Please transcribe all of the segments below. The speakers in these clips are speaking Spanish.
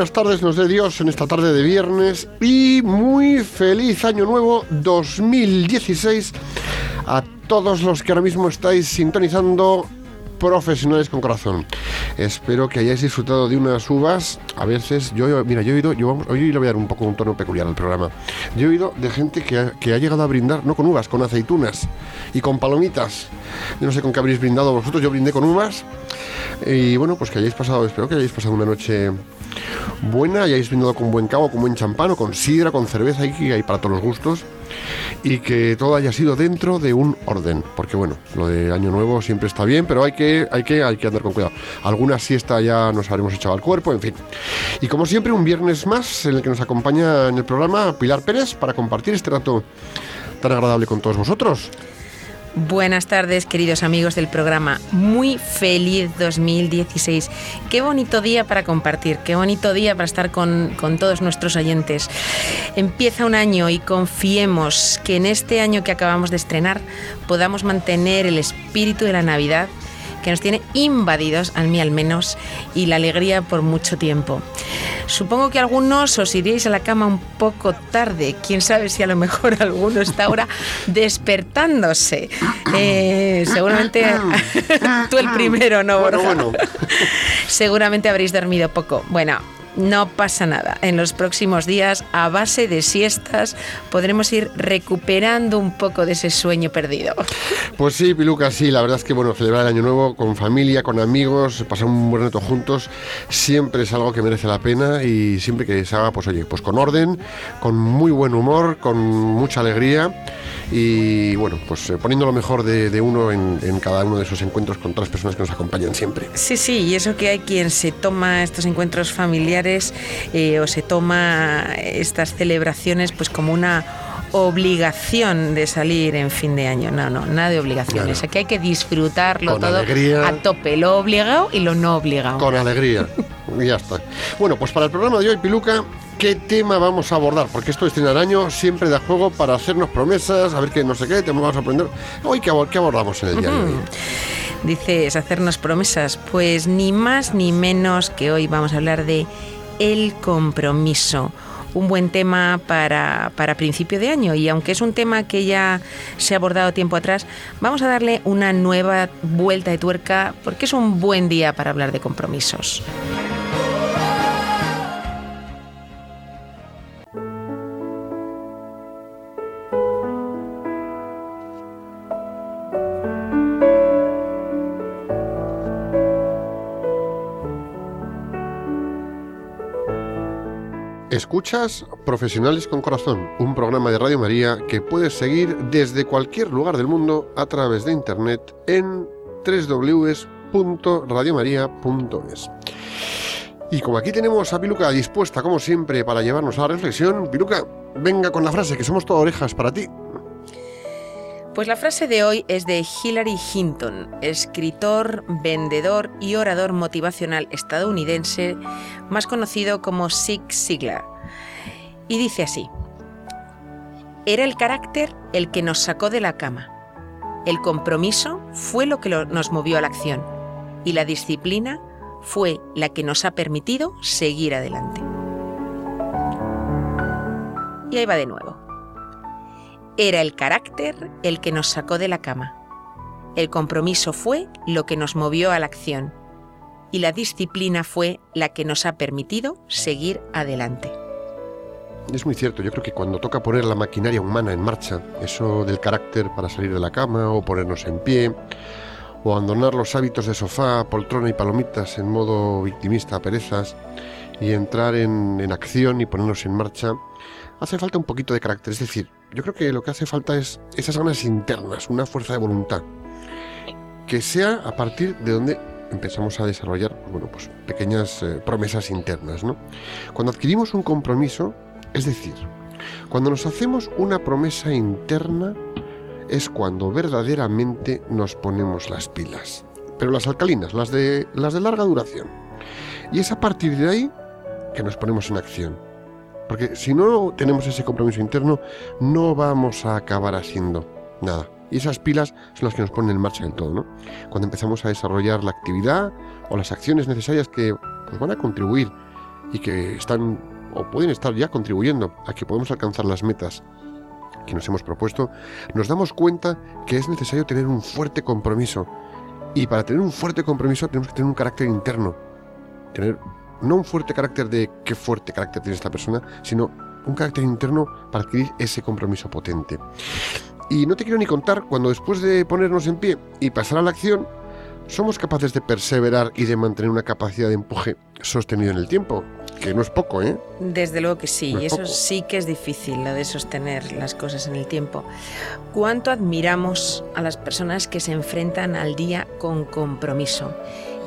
Buenas tardes nos dé Dios en esta tarde de viernes y muy feliz año nuevo 2016 a todos los que ahora mismo estáis sintonizando profesionales con corazón. Espero que hayáis disfrutado de unas uvas. A veces, yo, mira, yo he oído, yo, hoy le voy a dar un poco un tono peculiar al programa. Yo he oído de gente que que ha llegado a brindar, no con uvas, con aceitunas y con palomitas. Yo no sé con qué habréis brindado vosotros, yo brindé con uvas. Y bueno, pues que hayáis pasado, espero que hayáis pasado una noche buena, hayáis brindado con buen cabo, con buen champán o con sidra, con cerveza, y hay para todos los gustos. Y que todo haya sido dentro de un orden. Porque bueno, lo de Año Nuevo siempre está bien, pero hay que, hay que, hay que andar con cuidado. Alguna siesta ya nos habremos echado al cuerpo, en fin. Y como siempre, un viernes más en el que nos acompaña en el programa Pilar Pérez para compartir este rato tan agradable con todos vosotros. Buenas tardes, queridos amigos del programa. Muy feliz 2016. Qué bonito día para compartir, qué bonito día para estar con, todos nuestros oyentes. Empieza un año y confiemos que en este año que acabamos de estrenar podamos mantener el espíritu de la Navidad que nos tiene invadidos, a mí al menos, y la alegría por mucho tiempo. Supongo que algunos os iríais a la cama un poco tarde, quién sabe si a lo mejor alguno está ahora despertándose. Eh, seguramente tú el primero, ¿no, Borja? Seguramente habréis dormido poco. Bueno, no pasa nada. En los próximos días, a base de siestas, podremos ir recuperando un poco de ese sueño perdido. Pues sí, Piluca, sí. La verdad es que, bueno, celebrar el Año Nuevo con familia, con amigos, pasar un buen rato juntos, siempre es algo que merece la pena y siempre que se haga, pues oye, pues con orden, con muy buen humor, con mucha alegría y bueno, pues eh, poniendo lo mejor de, uno en, cada uno de esos encuentros con todas las personas que nos acompañan siempre. Sí, sí, y eso que hay quien se toma estos encuentros familiares eh, o se toma estas celebraciones pues como una obligación de salir en fin de año. No, no, nada de obligaciones. Aquí hay que disfrutarlo todo a tope, lo obligado y lo no obligado. Con alegría. y ya está. Bueno, pues para el programa de hoy, Piluca, qué tema vamos a abordar, porque esto es el año siempre da juego para hacernos promesas, a ver qué no sé qué, te vamos a aprender. Hoy, ¿qué, abordamos en el día de hoy? Dices, hacernos promesas. Pues ni más ni menos que hoy vamos a hablar de el compromiso un buen tema para, para, principio de año y aunque es un tema que ya se ha abordado tiempo atrás, vamos a darle una nueva vuelta de tuerca porque es un buen día para hablar de compromisos. Escuchas Profesionales con Corazón, un programa de Radio María que puedes seguir desde cualquier lugar del mundo a través de internet en www.radiomaria.es. Y como aquí tenemos a Piluca dispuesta, como siempre, para llevarnos a la reflexión, Piluca, venga con la frase, que somos todo orejas para ti. Pues la frase de hoy es de Hillary Hinton, escritor, vendedor y orador motivacional estadounidense, más conocido como Zig Ziglar. Y dice así, era el carácter el que nos sacó de la cama. El compromiso fue lo que nos movió a la acción y la disciplina fue la que nos ha permitido seguir adelante. Y ahí va de nuevo. Era el carácter el que nos sacó de la cama. El compromiso fue lo que nos movió a la acción y la disciplina fue la que nos ha permitido seguir adelante. Es muy cierto. Yo creo que cuando toca poner la maquinaria humana en marcha, eso del carácter para salir de la cama o ponernos en pie, o abandonar los hábitos de sofá, poltrona y palomitas en modo victimista, perezas, y entrar en, en acción y ponernos en marcha, hace falta un poquito de carácter. Es decir, yo creo que lo que hace falta es esas ganas internas, una fuerza de voluntad, que sea a partir de donde empezamos a desarrollar bueno, pues, pequeñas eh, promesas internas. ¿no? Cuando adquirimos un compromiso, es decir, cuando nos hacemos una promesa interna, es cuando verdaderamente nos ponemos las pilas. Pero las alcalinas, las de, las de larga duración. Y es a partir de ahí que nos ponemos en acción. Porque si no tenemos ese compromiso interno, no vamos a acabar haciendo nada. Y esas pilas son las que nos ponen en marcha del todo, ¿no? Cuando empezamos a desarrollar la actividad o las acciones necesarias que pues, van a contribuir y que están o pueden estar ya contribuyendo a que podamos alcanzar las metas que nos hemos propuesto, nos damos cuenta que es necesario tener un fuerte compromiso. Y para tener un fuerte compromiso tenemos que tener un carácter interno. Tener no un fuerte carácter de qué fuerte carácter tiene esta persona, sino un carácter interno para adquirir ese compromiso potente. Y no te quiero ni contar cuando después de ponernos en pie y pasar a la acción, somos capaces de perseverar y de mantener una capacidad de empuje sostenido en el tiempo, que no es poco, ¿eh? Desde luego que sí, y eso sí que es difícil, lo de sostener las cosas en el tiempo. ¿Cuánto admiramos a las personas que se enfrentan al día con compromiso?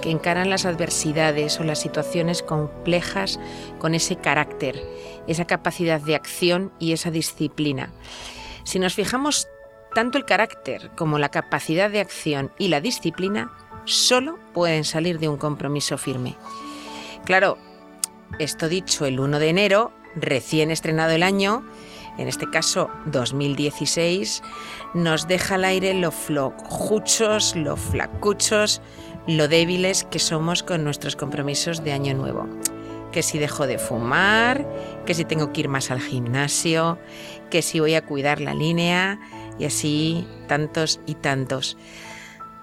que encaran las adversidades o las situaciones complejas con ese carácter, esa capacidad de acción y esa disciplina. Si nos fijamos, tanto el carácter como la capacidad de acción y la disciplina solo pueden salir de un compromiso firme. Claro, esto dicho el 1 de enero, recién estrenado el año, en este caso 2016, nos deja al aire lo flojuchos, lo flacuchos, lo débiles que somos con nuestros compromisos de año nuevo. Que si dejo de fumar, que si tengo que ir más al gimnasio, que si voy a cuidar la línea y así tantos y tantos.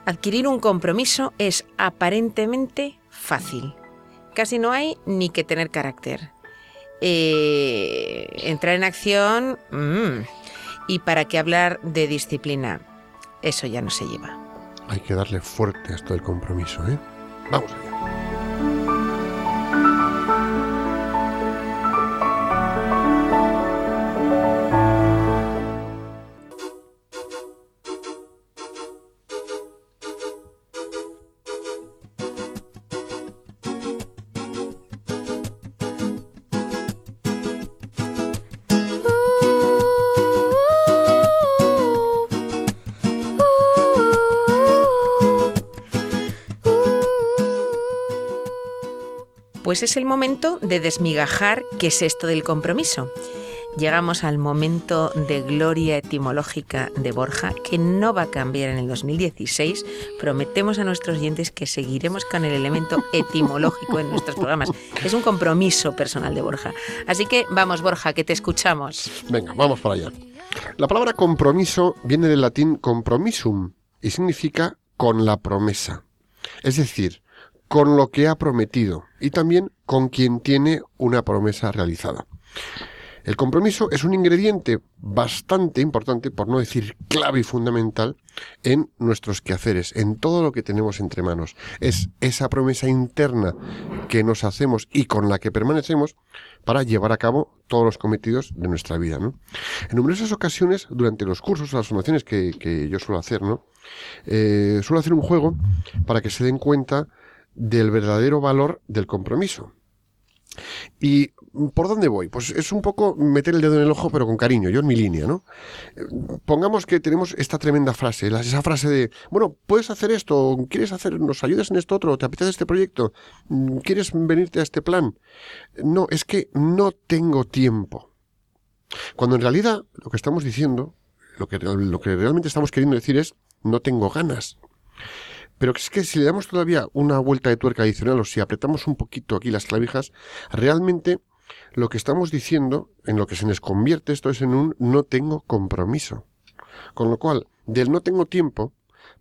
Adquirir un compromiso es aparentemente fácil. Casi no hay ni que tener carácter. Eh, entrar en acción... Mm, y para qué hablar de disciplina. Eso ya no se lleva. Hay que darle fuerte a esto del compromiso, ¿eh? Vamos allá. Pues es el momento de desmigajar qué es esto del compromiso. Llegamos al momento de gloria etimológica de Borja, que no va a cambiar en el 2016. Prometemos a nuestros oyentes que seguiremos con el elemento etimológico en nuestros programas. Es un compromiso personal de Borja. Así que vamos, Borja, que te escuchamos. Venga, vamos para allá. La palabra compromiso viene del latín compromisum y significa con la promesa. Es decir, con lo que ha prometido y también con quien tiene una promesa realizada. El compromiso es un ingrediente bastante importante, por no decir clave y fundamental, en nuestros quehaceres, en todo lo que tenemos entre manos. Es esa promesa interna que nos hacemos y con la que permanecemos para llevar a cabo todos los cometidos de nuestra vida. En numerosas ocasiones, durante los cursos las formaciones que, yo suelo hacer, ¿no? Eh, suelo hacer un juego para que se den cuenta del verdadero valor del compromiso. ¿Y por dónde voy? Pues es un poco meter el dedo en el ojo, pero con cariño, yo en mi línea, ¿no? Pongamos que tenemos esta tremenda frase, esa frase de, bueno, puedes hacer esto, quieres hacer, nos ayudas en esto otro, te apetece este proyecto, quieres venirte a este plan. No, es que no tengo tiempo. Cuando en realidad lo que estamos diciendo, lo que realmente estamos queriendo decir es, no tengo ganas. Pero es que si le damos todavía una vuelta de tuerca adicional o si apretamos un poquito aquí las clavijas, realmente lo que estamos diciendo, en lo que se nos convierte esto es en un no tengo compromiso. Con lo cual, del no tengo tiempo,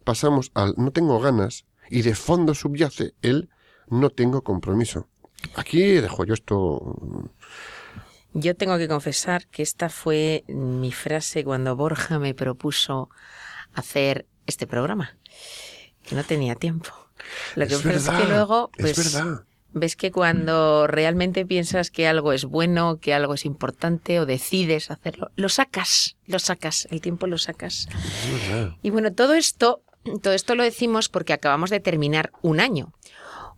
pasamos al no tengo ganas y de fondo subyace el no tengo compromiso. Aquí dejo yo esto Yo tengo que confesar que esta fue mi frase cuando Borja me propuso hacer este programa, no tenía tiempo. Lo que Es pasa es que luego, es pues, verdad. ves que cuando realmente piensas que algo es bueno, que algo es importante o decides hacerlo, lo sacas, lo sacas, el tiempo lo sacas. Y bueno, todo esto, todo esto lo decimos porque acabamos de terminar un año.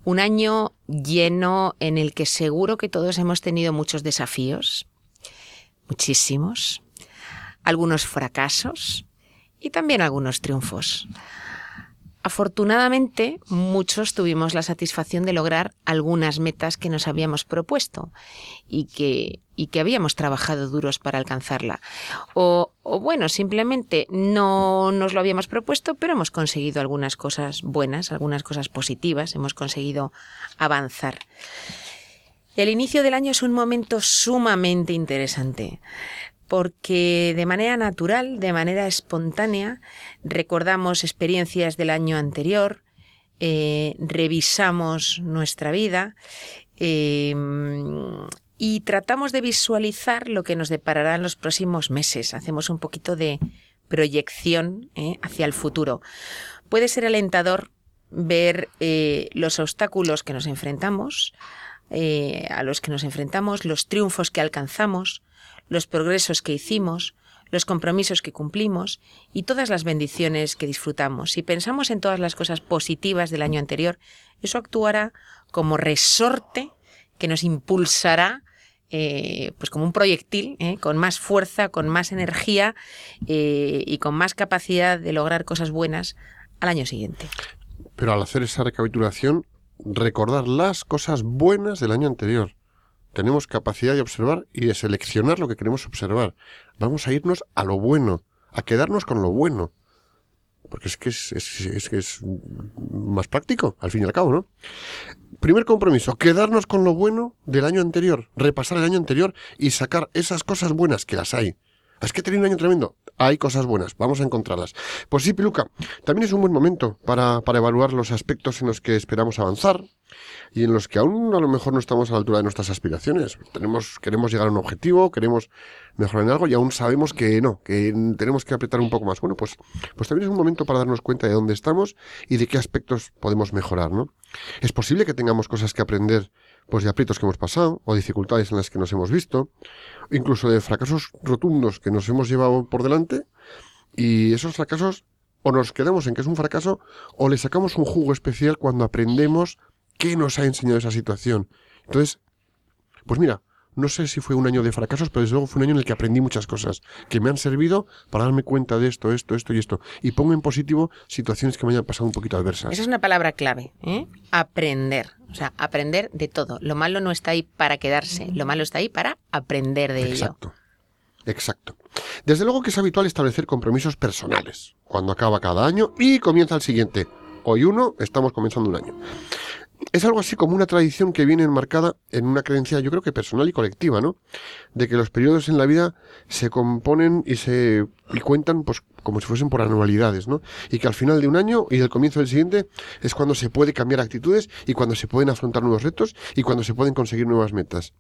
Un año lleno en el que seguro que todos hemos tenido muchos desafíos, muchísimos, algunos fracasos y también algunos triunfos. Afortunadamente, muchos tuvimos la satisfacción de lograr algunas metas que nos habíamos propuesto y que, y que habíamos trabajado duros para alcanzarla. O, o bueno, simplemente no nos lo habíamos propuesto, pero hemos conseguido algunas cosas buenas, algunas cosas positivas, hemos conseguido avanzar. El inicio del año es un momento sumamente interesante porque de manera natural, de manera espontánea, recordamos experiencias del año anterior, eh, revisamos nuestra vida eh, y tratamos de visualizar lo que nos deparará en los próximos meses. Hacemos un poquito de proyección eh, hacia el futuro. Puede ser alentador ver los obstáculos que nos enfrentamos, a los que nos enfrentamos, los triunfos que alcanzamos, los progresos que hicimos, los compromisos que cumplimos y todas las bendiciones que disfrutamos. Si pensamos en todas las cosas positivas del año anterior, eso actuará como resorte que nos impulsará eh, pues como un proyectil, ¿eh? con más fuerza, con más energía eh, y con más capacidad de lograr cosas buenas al año siguiente. Pero al hacer esa recapitulación, recordar las cosas buenas del año anterior. Tenemos capacidad de observar y de seleccionar lo que queremos observar. Vamos a irnos a lo bueno, a quedarnos con lo bueno. Porque es que es, es, que es más práctico, al fin y al cabo, ¿no? Primer compromiso, quedarnos con lo bueno del año anterior, repasar el año anterior y sacar esas cosas buenas que las hay. Es que he tenido un año tremendo. Hay cosas buenas, vamos a encontrarlas. Pues sí, Piluca, también es un buen momento para, para evaluar los aspectos en los que esperamos avanzar y en los que aún a lo mejor no estamos a la altura de nuestras aspiraciones. Tenemos, queremos llegar a un objetivo, queremos mejorar en algo y aún sabemos que no, que tenemos que apretar un poco más. Bueno, pues, pues también es un momento para darnos cuenta de dónde estamos y de qué aspectos podemos mejorar, ¿no? Es posible que tengamos cosas que aprender pues de aprietos que hemos pasado, o dificultades en las que nos hemos visto, incluso de fracasos rotundos que nos hemos llevado por delante, y esos fracasos o nos quedamos en que es un fracaso, o le sacamos un jugo especial cuando aprendemos qué nos ha enseñado esa situación. Entonces, pues mira, no sé si fue un año de fracasos, pero desde luego fue un año en el que aprendí muchas cosas que me han servido para darme cuenta de esto, esto, esto y esto. Y pongo en positivo situaciones que me hayan pasado un poquito adversas. Esa es una palabra clave, ¿eh? aprender. O sea, aprender de todo. Lo malo no está ahí para quedarse, lo malo está ahí para aprender de ello. Exacto. Exacto. Desde luego que es habitual establecer compromisos personales cuando acaba cada año y comienza el siguiente. Hoy uno, estamos comenzando un año. Es algo así como una tradición que viene enmarcada en una creencia, yo creo que personal y colectiva, ¿no? De que los periodos en la vida se componen y se y cuentan pues como si fuesen por anualidades, ¿no? Y que al final de un año y del comienzo del siguiente es cuando se puede cambiar actitudes y cuando se pueden afrontar nuevos retos y cuando se pueden conseguir nuevas metas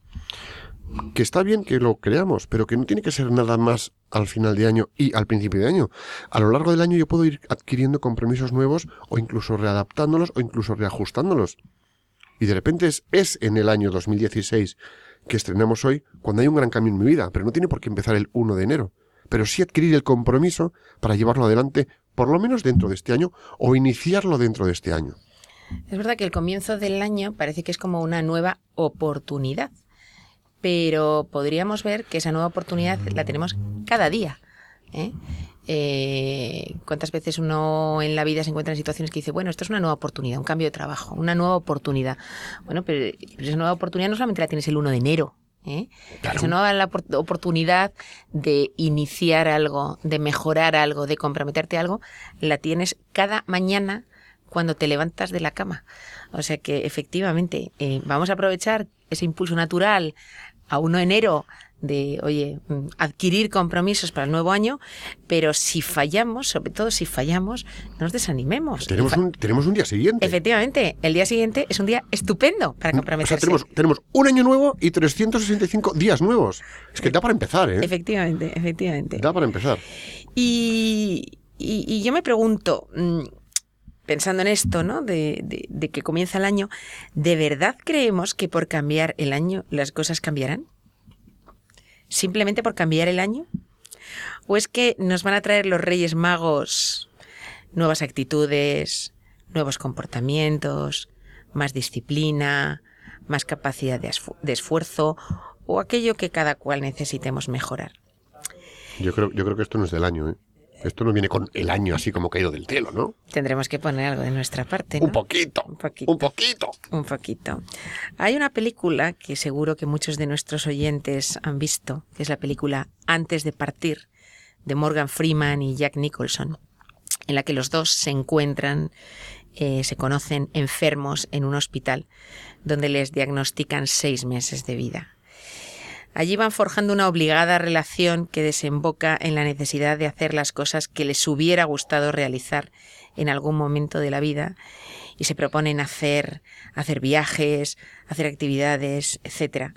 que está bien que lo creamos, pero que no tiene que ser nada más al final de año y al principio de año. A lo largo del año yo puedo ir adquiriendo compromisos nuevos o incluso readaptándolos o incluso reajustándolos. Y de repente es, en el año 2016 que estrenamos hoy cuando hay un gran cambio en mi vida, pero no tiene por qué empezar el 1 de enero. Pero sí adquirir el compromiso para llevarlo adelante por lo menos dentro de este año o iniciarlo dentro de este año. Es verdad que el comienzo del año parece que es como una nueva oportunidad pero podríamos ver que esa nueva oportunidad la tenemos cada día. ¿eh? Eh, ¿Cuántas veces uno en la vida se encuentra en situaciones que dice, bueno, esto es una nueva oportunidad, un cambio de trabajo, una nueva oportunidad? Bueno, pero, pero esa nueva oportunidad no solamente la tienes el 1 de enero. ¿eh? Claro. Esa nueva la oportunidad de iniciar algo, de mejorar algo, de comprometerte a algo, la tienes cada mañana cuando te levantas de la cama. O sea que efectivamente eh, vamos a aprovechar ese impulso natural a 1 de enero de, oye, mm, adquirir compromisos para el nuevo año, pero si fallamos, sobre todo si fallamos, no nos desanimemos. Tenemos un, tenemos un día siguiente. Efectivamente, el día siguiente es un día estupendo para comprometerse. O sea, tenemos, tenemos un año nuevo y 365 días nuevos. Es que da para empezar, ¿eh? Efectivamente, efectivamente. Da para empezar. Y, y, y yo me pregunto, mm, pensando en esto, ¿no? De, que comienza el año, ¿de verdad creemos que por cambiar el año las cosas cambiarán? ¿Simplemente por cambiar el año? ¿O es que nos van a traer los Reyes Magos nuevas actitudes, nuevos comportamientos, más disciplina, más capacidad de, de esfuerzo o aquello que cada cual necesitemos mejorar? Yo creo, yo creo que esto no es del año, ¿eh? Esto no viene con el año así como caído del cielo, ¿no? Tendremos que poner algo de nuestra parte. ¿no? Un, poquito, un poquito. Un poquito. Un poquito. Hay una película que seguro que muchos de nuestros oyentes han visto, que es la película Antes de partir, de Morgan Freeman y Jack Nicholson, en la que los dos se encuentran, eh, se conocen enfermos en un hospital, donde les diagnostican seis meses de vida. Allí van forjando una obligada relación que desemboca en la necesidad de hacer las cosas que les hubiera gustado realizar en algún momento de la vida y se proponen hacer, hacer viajes, hacer actividades, etc.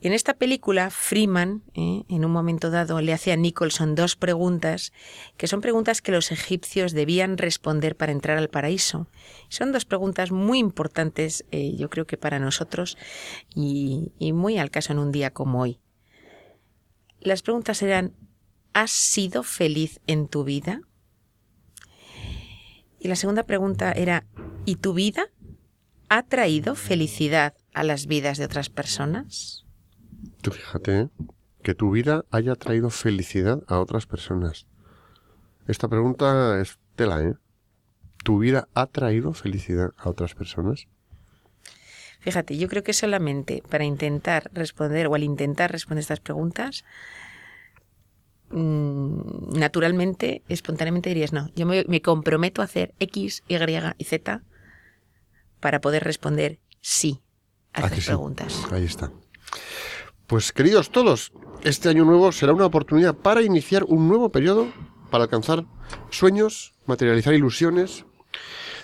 En esta película, Freeman, eh, en un momento dado, le hace a Nicholson dos preguntas, que son preguntas que los egipcios debían responder para entrar al paraíso. Son dos preguntas muy importantes, eh, yo creo que para nosotros, y, y muy al caso en un día como hoy. Las preguntas eran, ¿has sido feliz en tu vida? Y la segunda pregunta era, ¿y tu vida ha traído felicidad a las vidas de otras personas? Tú fíjate ¿eh? que tu vida haya traído felicidad a otras personas. Esta pregunta es tela, ¿eh? ¿Tu vida ha traído felicidad a otras personas? Fíjate, yo creo que solamente para intentar responder o al intentar responder estas preguntas, mmm, naturalmente, espontáneamente dirías, no, yo me, me, comprometo a hacer X, Y y Z para poder responder sí a estas preguntas. Sí? Ahí está. Pues queridos todos, este año nuevo será una oportunidad para iniciar un nuevo periodo, para alcanzar sueños, materializar ilusiones,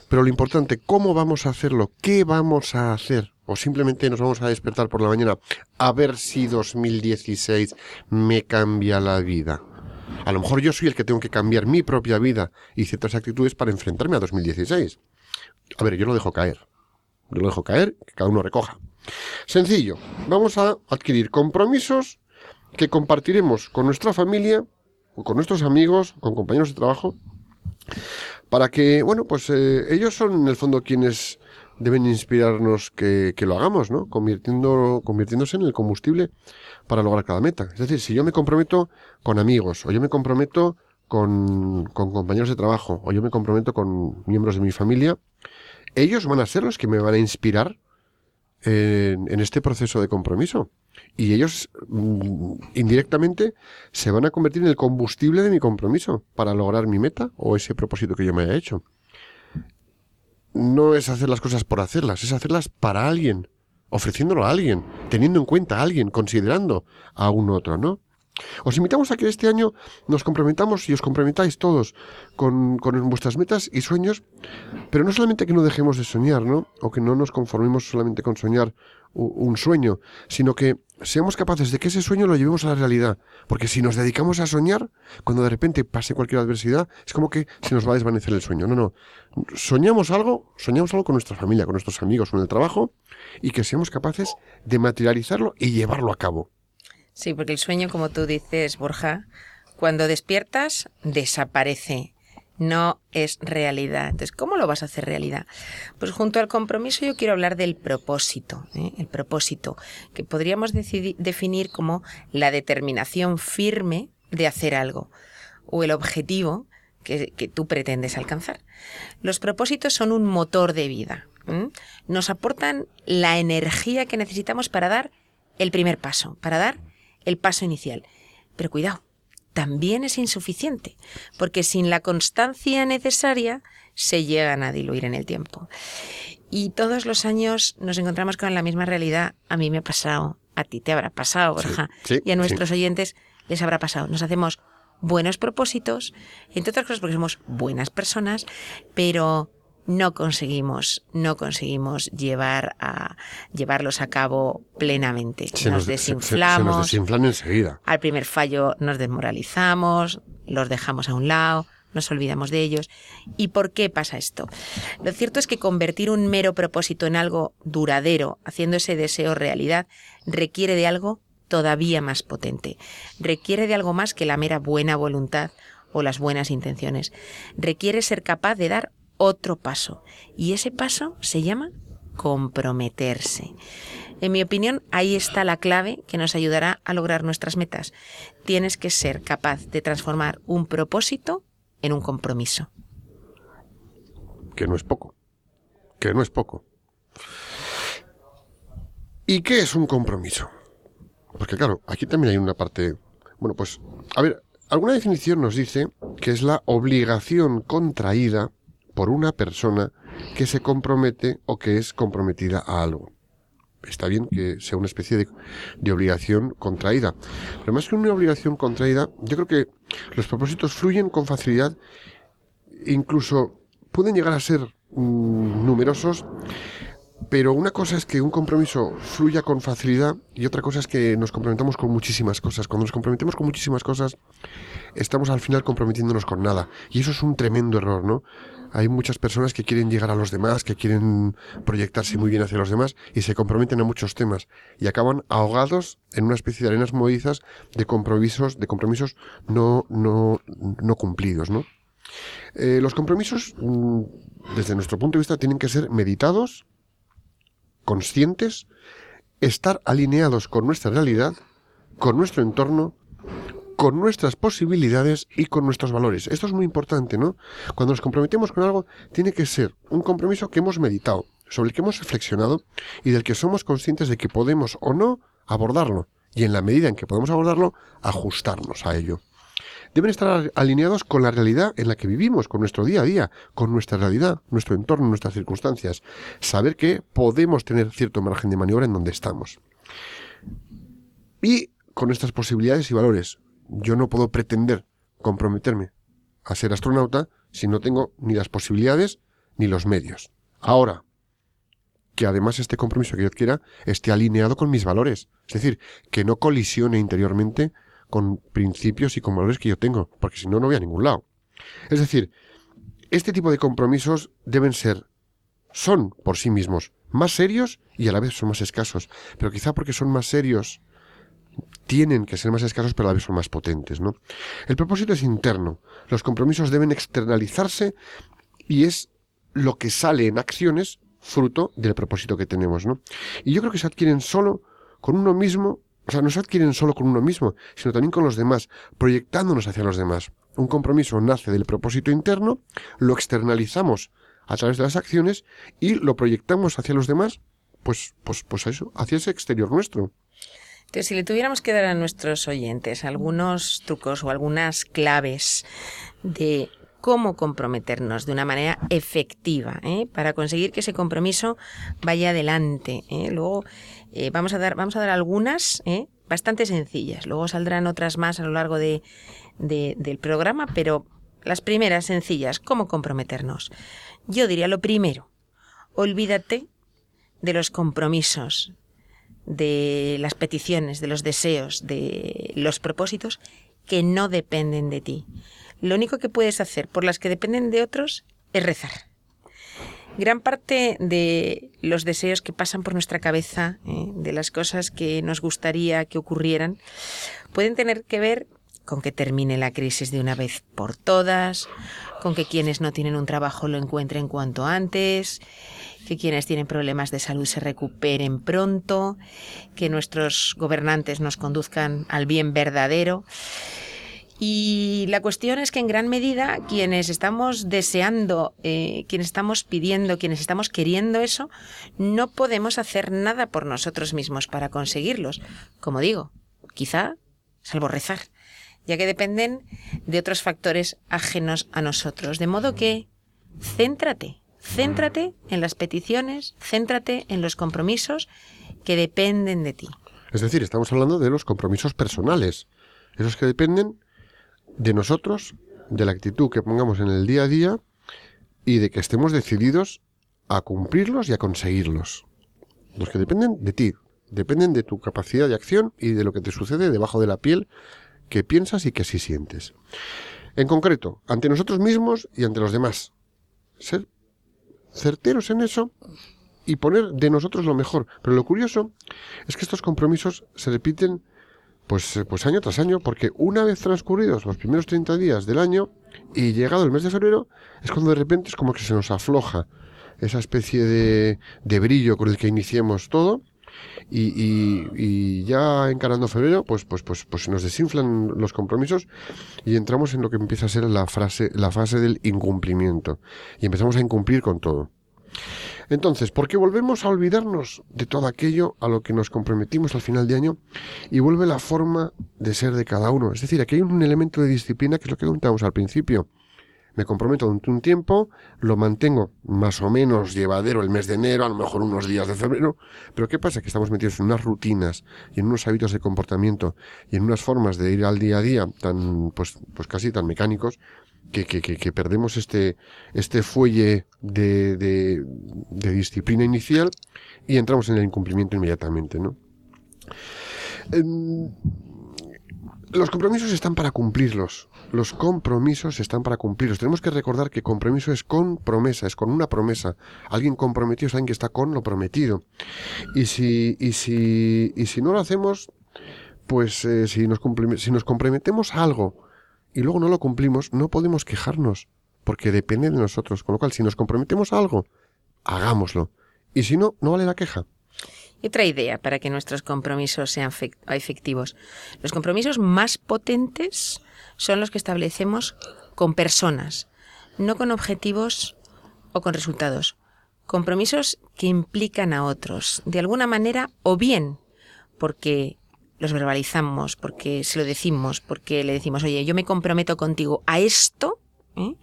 pero lo importante, ¿cómo vamos a hacerlo? ¿Qué vamos a hacer? O simplemente nos vamos a despertar por la mañana a ver si 2016 me cambia la vida. A lo mejor yo soy el que tengo que cambiar mi propia vida y ciertas actitudes para enfrentarme a 2016. A ver, yo lo dejo caer. Yo lo dejo caer, que cada uno recoja. Sencillo, vamos a adquirir compromisos que compartiremos con nuestra familia, con nuestros amigos, con compañeros de trabajo, para que, bueno, pues eh, ellos son en el fondo quienes deben inspirarnos que, lo hagamos, ¿no? Convirtiéndose en el combustible para lograr cada meta. Es decir, si yo me comprometo con amigos, o yo me comprometo con compañeros de trabajo, o yo me comprometo con miembros de mi familia, ellos van a ser los que me van a inspirar en, este proceso de compromiso. Y ellos mm, indirectamente se van a convertir en el combustible de mi compromiso para lograr mi meta o ese propósito que yo me haya hecho. No es hacer las cosas por hacerlas, es hacerlas para alguien, ofreciéndolo a alguien, teniendo en cuenta a alguien, considerando a un otro, ¿no? Os invitamos a que este año nos comprometamos y os comprometáis todos con, con, vuestras metas y sueños, pero no solamente que no dejemos de soñar, ¿no? O que no nos conformemos solamente con soñar un sueño, sino que seamos capaces de que ese sueño lo llevemos a la realidad. Porque si nos dedicamos a soñar, cuando de repente pase cualquier adversidad, es como que se nos va a desvanecer el sueño. No, no. Soñamos algo, soñamos algo con nuestra familia, con nuestros amigos, con el trabajo, y que seamos capaces de materializarlo y llevarlo a cabo. Sí, porque el sueño, como tú dices, Borja, cuando despiertas, desaparece. No es realidad. Entonces, ¿cómo lo vas a hacer realidad? Pues junto al compromiso yo quiero hablar del propósito. ¿eh? El propósito, que podríamos definir como la determinación firme de hacer algo o el objetivo que, tú pretendes alcanzar. Los propósitos son un motor de vida. Nos aportan la energía que necesitamos para dar el primer paso, para dar el paso inicial. Pero cuidado, también es insuficiente, porque sin la constancia necesaria se llegan a diluir en el tiempo. Y todos los años nos encontramos con la misma realidad. A mí me ha pasado A ti te habrá pasado, Borja. y a nuestros oyentes les habrá pasado. Nos hacemos buenos propósitos, entre otras cosas porque somos buenas personas, pero no conseguimos, no conseguimos llevar a, llevarlos a cabo plenamente. nos, desinflamos. nos desinflan enseguida. Al primer fallo nos desmoralizamos, los dejamos a un lado, nos olvidamos de ellos. ¿Y por qué pasa esto? Lo cierto es que convertir un mero propósito en algo duradero, haciendo ese deseo realidad, requiere de algo todavía más potente. Requiere de algo más que la mera buena voluntad o las buenas intenciones. Requiere ser capaz de dar otro paso. Y ese paso se llama comprometerse. En mi opinión, ahí está la clave que nos ayudará a lograr nuestras metas. Tienes que ser capaz de transformar un propósito en un compromiso. Que no es poco. Que no es poco. ¿Y qué es un compromiso? Porque claro, aquí también hay una parte... Bueno, pues, a ver, alguna definición nos dice que es la obligación contraída por una persona que se compromete o que es comprometida a algo. Está bien que sea una especie de, obligación contraída. Pero más que una obligación contraída, yo creo que los propósitos fluyen con facilidad, incluso pueden llegar a ser mm, numerosos, pero una cosa es que un compromiso fluya con facilidad y otra cosa es que nos comprometamos con muchísimas cosas. Cuando nos comprometemos con muchísimas cosas, estamos al final comprometiéndonos con nada. Y eso es un tremendo error, ¿no? Hay muchas personas que quieren llegar a los demás, que quieren proyectarse muy bien hacia los demás y se comprometen a muchos temas y acaban ahogados en una especie de arenas movedizas de compromisos, de compromisos no, no, no cumplidos. Eh, los compromisos, mm, desde nuestro punto de vista, tienen que ser meditados, conscientes, estar alineados con nuestra realidad, con nuestro entorno con nuestras posibilidades y con nuestros valores. Esto es muy importante, ¿no? Cuando nos comprometemos con algo, tiene que ser un compromiso que hemos meditado, sobre el que hemos reflexionado y del que somos conscientes de que podemos o no abordarlo. Y en la medida en que podemos abordarlo, ajustarnos a ello. Deben estar alineados con la realidad en la que vivimos, con nuestro día a día, con nuestra realidad, nuestro entorno, nuestras circunstancias. Saber que podemos tener cierto margen de maniobra en donde estamos. Y con nuestras posibilidades y valores, yo no puedo pretender comprometerme a ser astronauta si no tengo ni las posibilidades ni los medios. Ahora, que además este compromiso que yo adquiera esté alineado con mis valores. Es decir, que no colisione interiormente con principios y con valores que yo tengo, porque si no, no voy a ningún lado. Es decir, este tipo de compromisos deben ser, son por sí mismos, más serios y a la vez son más escasos. Pero quizá porque son más serios tienen que ser más escasos, pero a la vez son más potentes, ¿no? El propósito es interno. Los compromisos deben externalizarse y es lo que sale en acciones fruto del propósito que tenemos, ¿no? Y yo creo que se adquieren solo con uno mismo, o sea, no se adquieren solo con uno mismo, sino también con los demás, proyectándonos hacia los demás. Un compromiso nace del propósito interno, lo externalizamos a través de las acciones y lo proyectamos hacia los demás, pues, pues, pues eso, hacia ese exterior nuestro si le tuviéramos que dar a nuestros oyentes algunos trucos o algunas claves de cómo comprometernos de una manera efectiva ¿eh? para conseguir que ese compromiso vaya adelante. ¿eh? Luego eh, vamos, a dar, vamos a dar algunas bastante sencillas. Luego saldrán otras más a lo largo de, del programa, pero las primeras sencillas, ¿cómo comprometernos? Yo diría lo primero, olvídate de los compromisos de las peticiones, de los deseos, de los propósitos que no dependen de ti. Lo único que puedes hacer por las que dependen de otros es rezar. Gran parte de los deseos que pasan por nuestra cabeza, ¿eh? de las cosas que nos gustaría que ocurrieran, pueden tener que ver con que termine la crisis de una vez por todas, con que quienes no tienen un trabajo lo encuentren cuanto antes, que quienes tienen problemas de salud se recuperen pronto, que nuestros gobernantes nos conduzcan al bien verdadero. Y la cuestión es que en gran medida quienes estamos deseando, eh, quienes estamos pidiendo, quienes estamos queriendo eso, no podemos hacer nada por nosotros mismos para conseguirlos. Como digo, quizá salvo rezar, ya que dependen de otros factores ajenos a nosotros. De modo que céntrate Céntrate en las peticiones, céntrate en los compromisos que dependen de ti. Es decir, estamos hablando de los compromisos personales, esos que dependen de nosotros, de la actitud que pongamos en el día a día y de que estemos decididos a cumplirlos y a conseguirlos. Los que dependen de ti, dependen de tu capacidad de acción y de lo que te sucede debajo de la piel que piensas y que así sientes. En concreto, ante nosotros mismos y ante los demás. Ser certeros en eso y poner de nosotros lo mejor. Pero lo curioso es que estos compromisos se repiten pues, eh, pues año tras año, porque una vez transcurridos los primeros 30 días del año y llegado el mes de febrero, es cuando de repente es como que se nos afloja esa especie de, de brillo con el que iniciemos todo. Y, y, ya encarando febrero, pues, pues, pues, pues nos desinflan los compromisos y entramos en lo que empieza a ser la, frase, la fase del incumplimiento. Y empezamos a incumplir con todo. Entonces, ¿por qué volvemos a olvidarnos de todo aquello a lo que nos comprometimos al final de año y vuelve la forma de ser de cada uno? Es decir, aquí hay un elemento de disciplina que es lo que contamos al principio. Me comprometo durante un tiempo, lo mantengo más o menos llevadero el mes de enero, a lo mejor unos días de febrero, pero ¿qué pasa? Que estamos metidos en unas rutinas y en unos hábitos de comportamiento y en unas formas de ir al día a día tan, pues, pues casi tan mecánicos que, que, que, perdemos este, este fuelle de, de, de, disciplina inicial y entramos en el incumplimiento inmediatamente, ¿no? Los compromisos están para cumplirlos. Los compromisos están para cumplirlos. Tenemos que recordar que compromiso es con promesa, es con una promesa. Alguien comprometido es alguien que está con lo prometido. Y si, y si, y si no lo hacemos, pues eh, si, nos si nos comprometemos a algo y luego no lo cumplimos, no podemos quejarnos, porque depende de nosotros. Con lo cual, si nos comprometemos a algo, hagámoslo. Y si no, no vale la queja. Otra idea para que nuestros compromisos sean efectivos. Los compromisos más potentes son los que establecemos con personas, no con objetivos o con resultados. Compromisos que implican a otros, de alguna manera, o bien porque los verbalizamos, porque se lo decimos, porque le decimos, oye, yo me comprometo contigo a esto, ¿eh?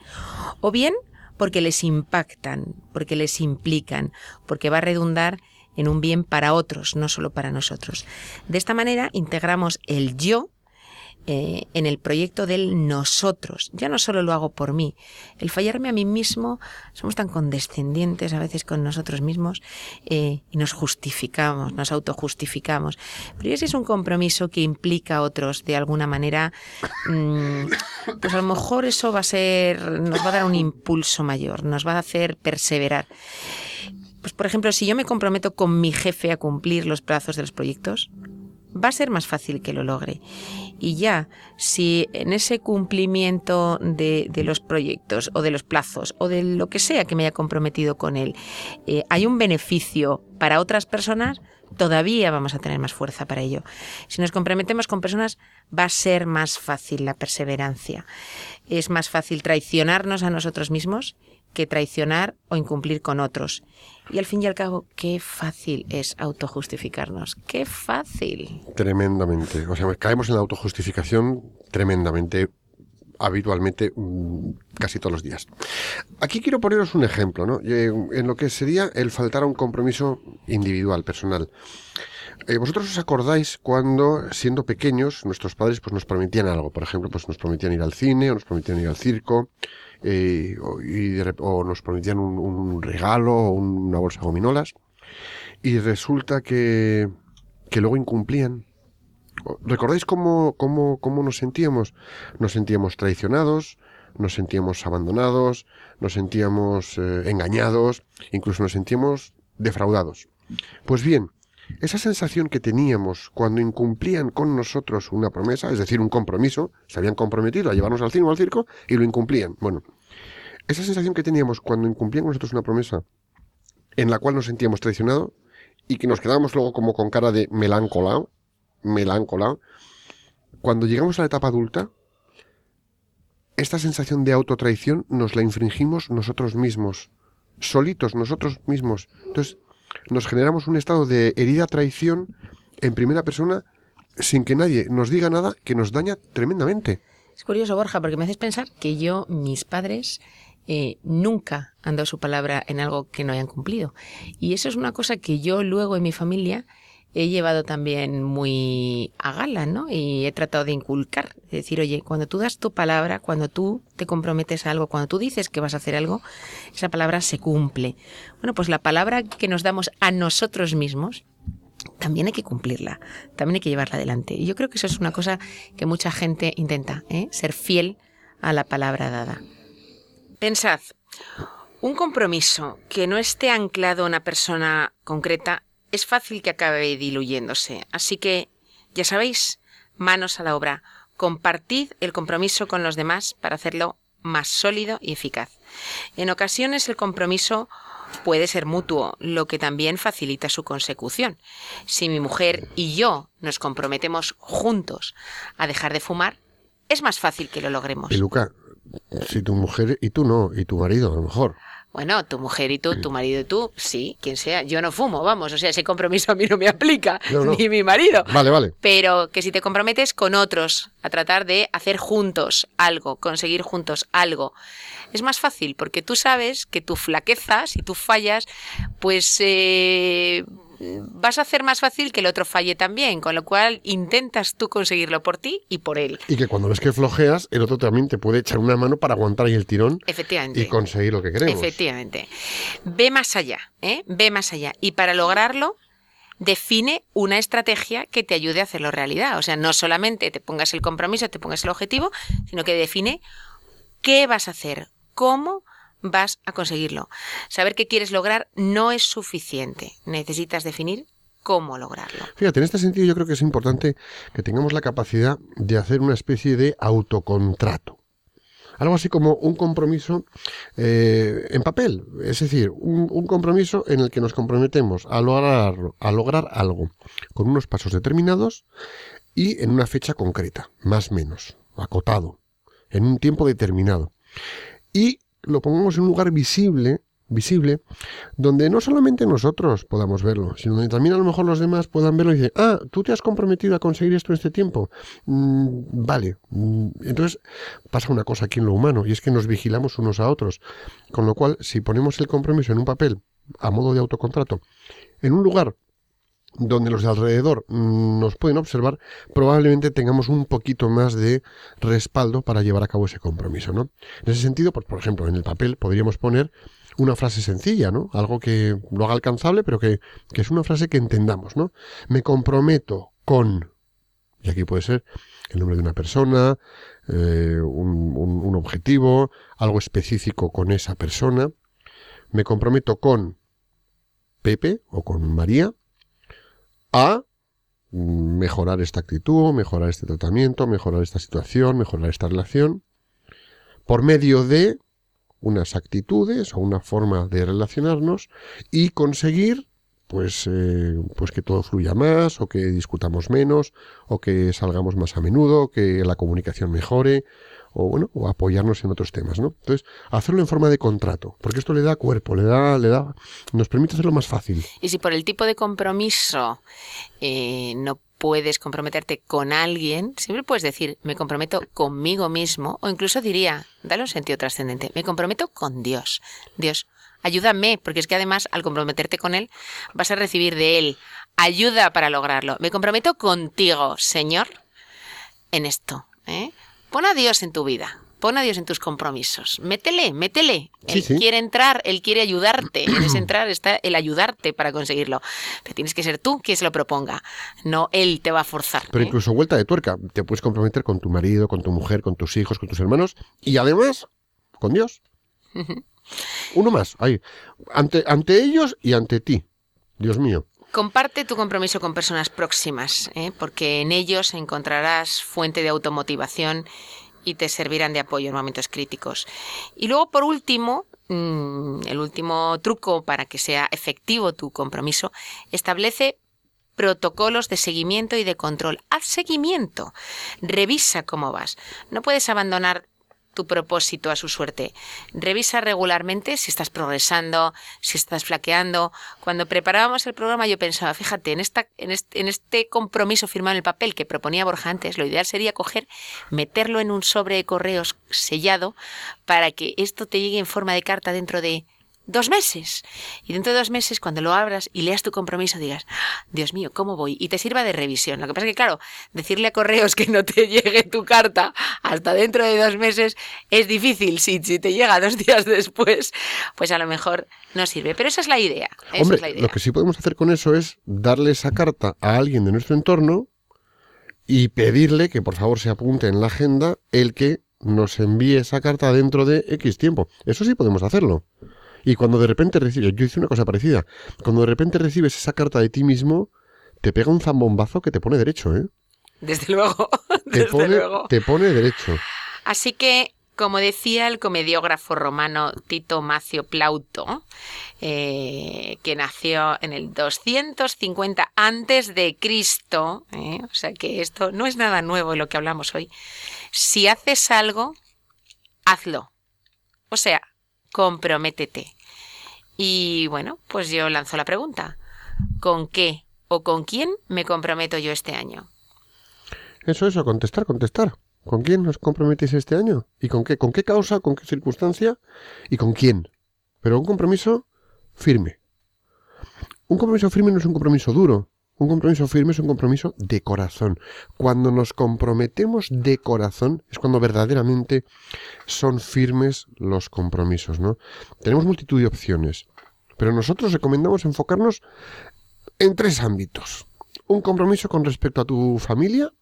o bien porque les impactan, porque les implican, porque va a redundar en un bien para otros, no solo para nosotros. De esta manera integramos el yo eh, en el proyecto del nosotros. Ya no solo lo hago por mí. El fallarme a mí mismo, somos tan condescendientes a veces con nosotros mismos eh, y nos justificamos, nos autojustificamos. Pero si es un compromiso que implica a otros de alguna manera, mm, pues a lo mejor eso va a ser, nos va a dar un impulso mayor, nos va a hacer perseverar. Pues por ejemplo, si yo me comprometo con mi jefe a cumplir los plazos de los proyectos, va a ser más fácil que lo logre. Y ya, si en ese cumplimiento de, los proyectos o de los plazos o de lo que sea que me haya comprometido con él, eh, hay un beneficio para otras personas, todavía vamos a tener más fuerza para ello. Si nos comprometemos con personas, va a ser más fácil la perseverancia. Es más fácil traicionarnos a nosotros mismos que traicionar o incumplir con otros. Y al fin y al cabo, qué fácil es autojustificarnos. Qué fácil. Tremendamente. O sea, caemos en la autojustificación tremendamente habitualmente mm, casi todos los días. Aquí quiero poneros un ejemplo, ¿no? Eh, en lo que sería el faltar a un compromiso individual, personal. Eh, ¿Vosotros os acordáis cuando, siendo pequeños, nuestros padres pues, nos prometían algo? Por ejemplo, pues nos prometían ir al cine o nos prometían ir al circo eh, o, nos prometían un, regalo o una bolsa de gominolas y resulta que, que luego incumplían. ¿Recordáis cómo, cómo, cómo nos sentíamos? Nos sentíamos traicionados, nos sentíamos abandonados, nos sentíamos eh, engañados, incluso nos sentíamos defraudados. Pues bien, esa sensación que teníamos cuando incumplían con nosotros una promesa, es decir, un compromiso, se habían comprometido a llevarnos al cine o al circo y lo incumplían. Bueno, esa sensación que teníamos cuando incumplían con nosotros una promesa en la cual nos sentíamos traicionados y que nos quedábamos luego como con cara de melancolao, melancolao, cuando llegamos a la etapa adulta, esta sensación de autotraición nos la infringimos nosotros mismos, solitos, nosotros mismos. Entonces, nos generamos un estado de herida traición en primera persona sin que nadie nos diga nada que nos daña tremendamente. Es curioso, Borja, porque me haces pensar que yo, mis padres, eh, nunca han dado su palabra en algo que no hayan cumplido. Y eso es una cosa que yo luego en mi familia he llevado también muy a gala, ¿no? Y he tratado de inculcar, decir, oye, cuando tú das tu palabra, cuando tú te comprometes a algo, cuando tú dices que vas a hacer algo, esa palabra se cumple. Bueno, pues la palabra que nos damos a nosotros mismos, también hay que cumplirla, también hay que llevarla adelante. Y yo creo que eso es una cosa que mucha gente intenta, ¿eh? ser fiel a la palabra dada. Pensad, un compromiso que no esté anclado a una persona concreta es fácil que acabe diluyéndose. Así que, ya sabéis, manos a la obra. Compartid el compromiso con los demás para hacerlo más sólido y eficaz. En ocasiones el compromiso puede ser mutuo, lo que también facilita su consecución. Si mi mujer y yo nos comprometemos juntos a dejar de fumar, es más fácil que lo logremos. Y Luca, si tu mujer y tú no, y tu marido a lo mejor. Bueno, tu mujer y tú, tu marido y tú, sí, quien sea. Yo no fumo, vamos, o sea, ese compromiso a mí no me aplica, ni mi marido. Vale, vale. Pero que si te comprometes con otros a tratar de hacer juntos algo, conseguir juntos algo, es más fácil porque tú sabes que tu flaqueza, si tú fallas, pues eh, vas a hacer más fácil que el otro falle también, con lo cual intentas tú conseguirlo por ti y por él. Y que cuando ves que flojeas, el otro también te puede echar una mano para aguantar ahí el tirón Efectivamente. y conseguir lo que queremos. Efectivamente. Ve más allá, ¿eh? Ve más allá. Y para lograrlo, define una estrategia que te ayude a hacerlo realidad. O sea, no solamente te pongas el compromiso, te pongas el objetivo, sino que define qué vas a hacer, cómo vas a conseguirlo. Saber qué quieres lograr no es suficiente. Necesitas definir cómo lograrlo. Fíjate, en este sentido yo creo que es importante que tengamos la capacidad de hacer una especie de autocontrato. Algo así como un compromiso eh, en papel, es decir, un, un, compromiso en el que nos comprometemos a lograrlo, a lograr algo con unos pasos determinados y en una fecha concreta, más o menos, acotado, en un tiempo determinado. Y lo pongamos en un lugar visible, visible, donde no solamente nosotros podamos verlo, sino donde también a lo mejor los demás puedan verlo y decir, ah, tú te has comprometido a conseguir esto en este tiempo. Mm, vale. Mm, entonces pasa una cosa aquí en lo humano y es que nos vigilamos unos a otros. Con lo cual, si ponemos el compromiso en un papel, a modo de autocontrato, en un lugar donde los de alrededor mm, nos pueden observar, probablemente tengamos un poquito más de respaldo para llevar a cabo ese compromiso, ¿no? En ese sentido, pues, por ejemplo, en el papel podríamos poner una frase sencilla, ¿no? Algo que lo haga alcanzable, pero que, que es una frase que entendamos, ¿no? Me comprometo con... Y aquí puede ser el nombre de una persona, eh, un, un, un objetivo, algo específico con esa persona. Me comprometo con Pepe o con María a mejorar esta actitud, mejorar este tratamiento, mejorar esta situación, mejorar esta relación, por medio de unas actitudes o una forma de relacionarnos y conseguir pues, eh, pues que todo fluya más o que discutamos menos o que salgamos más a menudo, que la comunicación mejore o bueno, o apoyarnos en otros temas, ¿no? Entonces, hacerlo en forma de contrato, porque esto le da cuerpo, le da, le da, nos permite hacerlo más fácil. Y si por el tipo de compromiso eh, no puedes comprometerte con alguien, siempre puedes decir, me comprometo conmigo mismo, o incluso diría, dale un sentido trascendente, me comprometo con Dios. Dios, ayúdame, porque es que además al comprometerte con Él vas a recibir de Él ayuda para lograrlo. Me comprometo contigo, Señor, en esto. ¿eh? Pon a Dios en tu vida. Pon a Dios en tus compromisos. Métele, métele. Sí, él sí. quiere entrar, él quiere ayudarte. En ese entrar está el ayudarte para conseguirlo. Pero tienes que ser tú quien se lo proponga. No él te va a forzar. Pero ¿eh? incluso vuelta de tuerca, te puedes comprometer con tu marido, con tu mujer, con tus hijos, con tus hermanos y además con Dios. Uno más, ahí, ante, ante ellos y ante ti. Dios mío. Comparte tu compromiso con personas próximas, ¿eh? porque en ellos encontrarás fuente de automotivación y te servirán de apoyo en momentos críticos. Y luego, por último, mm, el último truco para que sea efectivo tu compromiso, establece protocolos de seguimiento y de control. Haz seguimiento. Revisa cómo vas. No puedes abandonar tu propósito a su suerte. Revisa regularmente si estás progresando, si estás flaqueando. Cuando preparábamos el programa yo pensaba, fíjate, en, esta, en, este, en este compromiso firmado en el papel que proponía Borja antes, lo ideal sería coger, meterlo en un sobre de correos sellado para que esto te llegue en forma de carta dentro de dos meses. Y dentro de dos meses, cuando lo abras y leas tu compromiso, digas, ¡Ah, Dios mío, ¿cómo voy? Y te sirva de revisión. Lo que pasa es que, claro, decirle a correos que no te llegue tu carta hasta dentro de dos meses es difícil. Si, si te llega dos días después, pues a lo mejor no sirve. Pero esa es la idea. Hombre, es la idea. lo que sí podemos hacer con eso es darle esa carta a alguien de nuestro entorno y pedirle que por favor se apunte en la agenda el que nos envíe esa carta dentro de X tiempo. Eso sí podemos hacerlo. Y cuando de repente recibes, yo hice una cosa parecida, cuando de repente recibes esa carta de ti mismo, te pega un zambombazo que te pone derecho, ¿eh? Desde luego, Te, desde pone, luego. te pone derecho. Así que, como decía el comediógrafo romano Tito Macio Plauto, eh, que nació en el 250 antes de Cristo, ¿eh? o sea que esto no es nada nuevo lo que hablamos hoy. Si haces algo, hazlo. O sea, comprométete. Y bueno, pues yo lanzo la pregunta. ¿Con qué o con quién me comprometo yo este año? Eso, eso, contestar, contestar. ¿Con quién nos comprometís este año? ¿Y con qué? ¿Con qué causa? ¿Con qué circunstancia? ¿Y con quién? Pero un compromiso firme. Un compromiso firme no es un compromiso duro. Un compromiso firme es un compromiso de corazón. Cuando nos comprometemos de corazón es cuando verdaderamente son firmes los compromisos, ¿no? Tenemos multitud de opciones, pero nosotros recomendamos enfocarnos en tres ámbitos. Un compromiso con respecto a tu familia,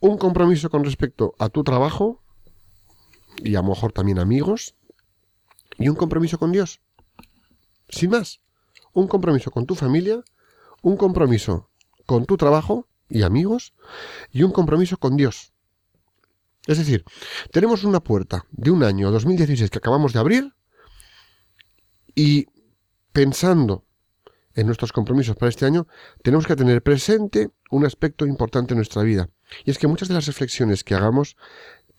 un compromiso con respecto a tu trabajo y a lo mejor también amigos y un compromiso con Dios. Sin más, un compromiso con tu familia, un compromiso con tu trabajo y amigos y un compromiso con Dios. Es decir, tenemos una puerta de un año 2016 que acabamos de abrir y pensando en nuestros compromisos para este año, tenemos que tener presente un aspecto importante en nuestra vida. Y es que muchas de las reflexiones que hagamos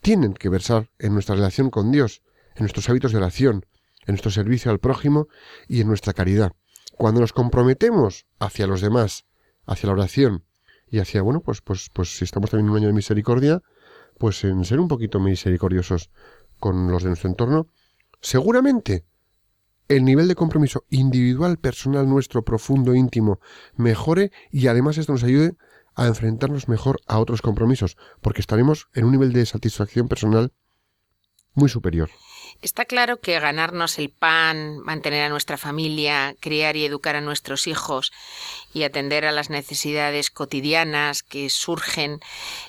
tienen que versar en nuestra relación con Dios, en nuestros hábitos de oración, en nuestro servicio al prójimo y en nuestra caridad. Cuando nos comprometemos hacia los demás, hacia la oración y hacia, bueno, pues, pues, pues si estamos también en un año de misericordia, pues en ser un poquito misericordiosos con los de nuestro entorno, seguramente el nivel de compromiso individual, personal nuestro, profundo, íntimo, mejore y además esto nos ayude a enfrentarnos mejor a otros compromisos, porque estaremos en un nivel de satisfacción personal muy superior. Está claro que ganarnos el pan, mantener a nuestra familia, criar y educar a nuestros hijos y atender a las necesidades cotidianas que surgen